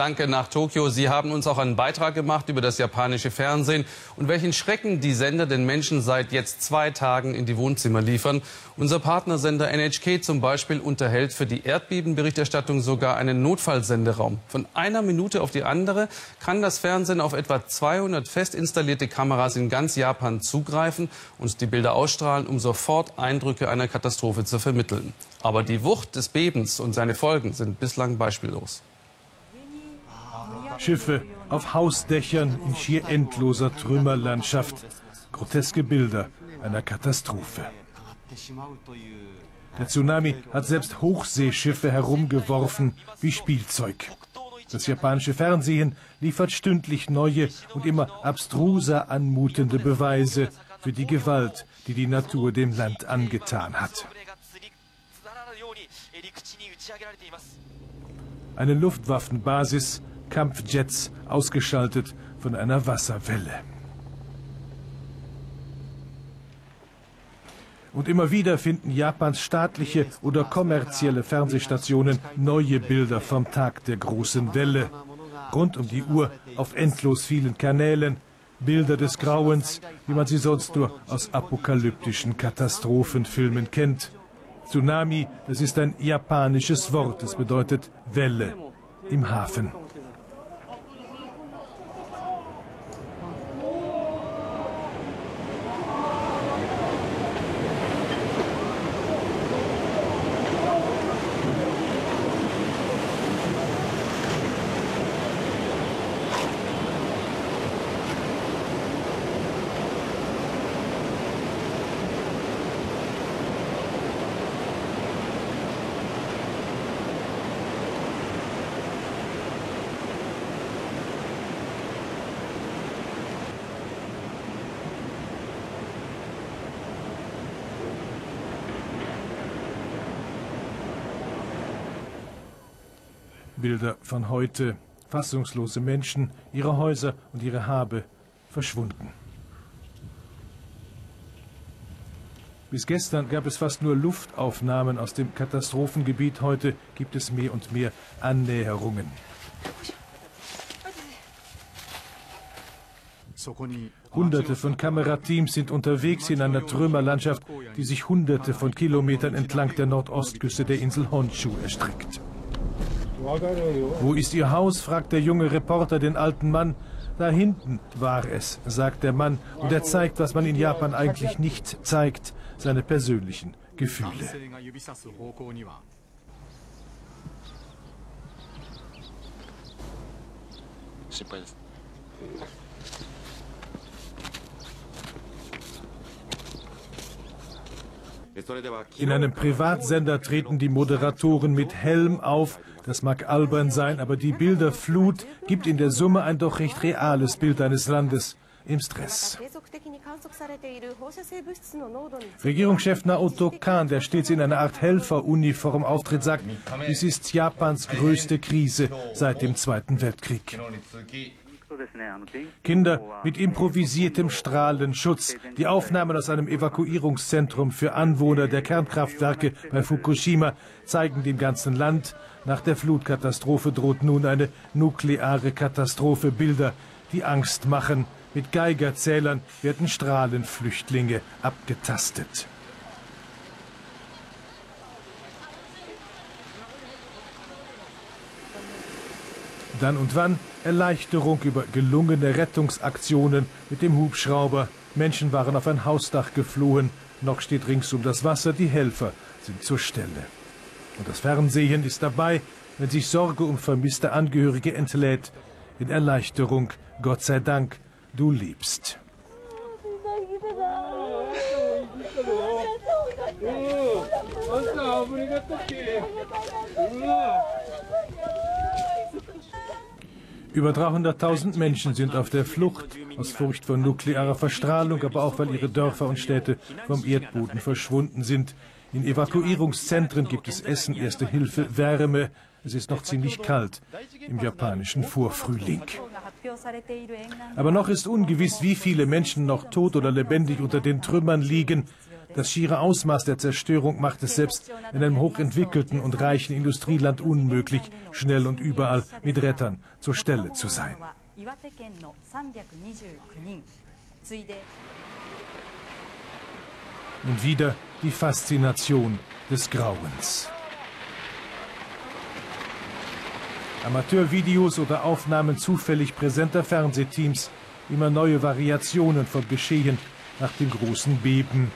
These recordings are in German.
Danke nach Tokio. Sie haben uns auch einen Beitrag gemacht über das japanische Fernsehen und welchen Schrecken die Sender den Menschen seit jetzt zwei Tagen in die Wohnzimmer liefern. Unser Partnersender NHK zum Beispiel unterhält für die Erdbebenberichterstattung sogar einen Notfallsenderaum. Von einer Minute auf die andere kann das Fernsehen auf etwa 200 fest installierte Kameras in ganz Japan zugreifen und die Bilder ausstrahlen, um sofort Eindrücke einer Katastrophe zu vermitteln. Aber die Wucht des Bebens und seine Folgen sind bislang beispiellos. Schiffe auf Hausdächern in schier endloser Trümmerlandschaft. Groteske Bilder einer Katastrophe. Der Tsunami hat selbst Hochseeschiffe herumgeworfen wie Spielzeug. Das japanische Fernsehen liefert stündlich neue und immer abstruser anmutende Beweise für die Gewalt, die die Natur dem Land angetan hat. Eine Luftwaffenbasis Kampfjets ausgeschaltet von einer Wasserwelle. Und immer wieder finden Japans staatliche oder kommerzielle Fernsehstationen neue Bilder vom Tag der großen Welle. Rund um die Uhr auf endlos vielen Kanälen. Bilder des Grauens, wie man sie sonst nur aus apokalyptischen Katastrophenfilmen kennt. Tsunami, das ist ein japanisches Wort, es bedeutet Welle im Hafen. Bilder von heute. Fassungslose Menschen, ihre Häuser und ihre Habe verschwunden. Bis gestern gab es fast nur Luftaufnahmen aus dem Katastrophengebiet. Heute gibt es mehr und mehr Annäherungen. Hunderte von Kamerateams sind unterwegs in einer Trümmerlandschaft, die sich hunderte von Kilometern entlang der Nordostküste der Insel Honshu erstreckt. Wo ist Ihr Haus? fragt der junge Reporter den alten Mann. Da hinten war es, sagt der Mann, und er zeigt, was man in Japan eigentlich nicht zeigt, seine persönlichen Gefühle. In einem Privatsender treten die Moderatoren mit Helm auf. Das mag albern sein, aber die Bilderflut gibt in der Summe ein doch recht reales Bild eines Landes im Stress. Regierungschef Naoto Kan, der stets in einer Art Helferuniform auftritt, sagt, dies ist Japans größte Krise seit dem Zweiten Weltkrieg. Kinder mit improvisiertem Strahlenschutz. Die Aufnahmen aus einem Evakuierungszentrum für Anwohner der Kernkraftwerke bei Fukushima zeigen dem ganzen Land, nach der Flutkatastrophe droht nun eine nukleare Katastrophe. Bilder, die Angst machen. Mit Geigerzählern werden Strahlenflüchtlinge abgetastet. Dann und wann Erleichterung über gelungene Rettungsaktionen mit dem Hubschrauber. Menschen waren auf ein Hausdach geflohen. Noch steht ringsum das Wasser. Die Helfer sind zur Stelle. Und das Fernsehen ist dabei, wenn sich Sorge um vermisste Angehörige entlädt. In Erleichterung, Gott sei Dank, du liebst. Über 300.000 Menschen sind auf der Flucht, aus Furcht vor nuklearer Verstrahlung, aber auch weil ihre Dörfer und Städte vom Erdboden verschwunden sind. In Evakuierungszentren gibt es Essen, Erste Hilfe, Wärme. Es ist noch ziemlich kalt im japanischen Vorfrühling. Aber noch ist ungewiss, wie viele Menschen noch tot oder lebendig unter den Trümmern liegen. Das schiere Ausmaß der Zerstörung macht es selbst in einem hochentwickelten und reichen Industrieland unmöglich, schnell und überall mit Rettern zur Stelle zu sein. Und wieder die Faszination des Grauens. Amateurvideos oder Aufnahmen zufällig präsenter Fernsehteams, immer neue Variationen vom Geschehen nach dem großen Beben.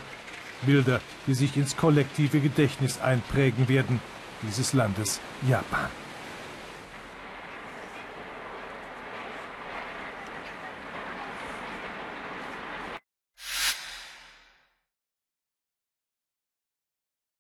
Bilder, die sich ins kollektive Gedächtnis einprägen werden, dieses Landes Japan.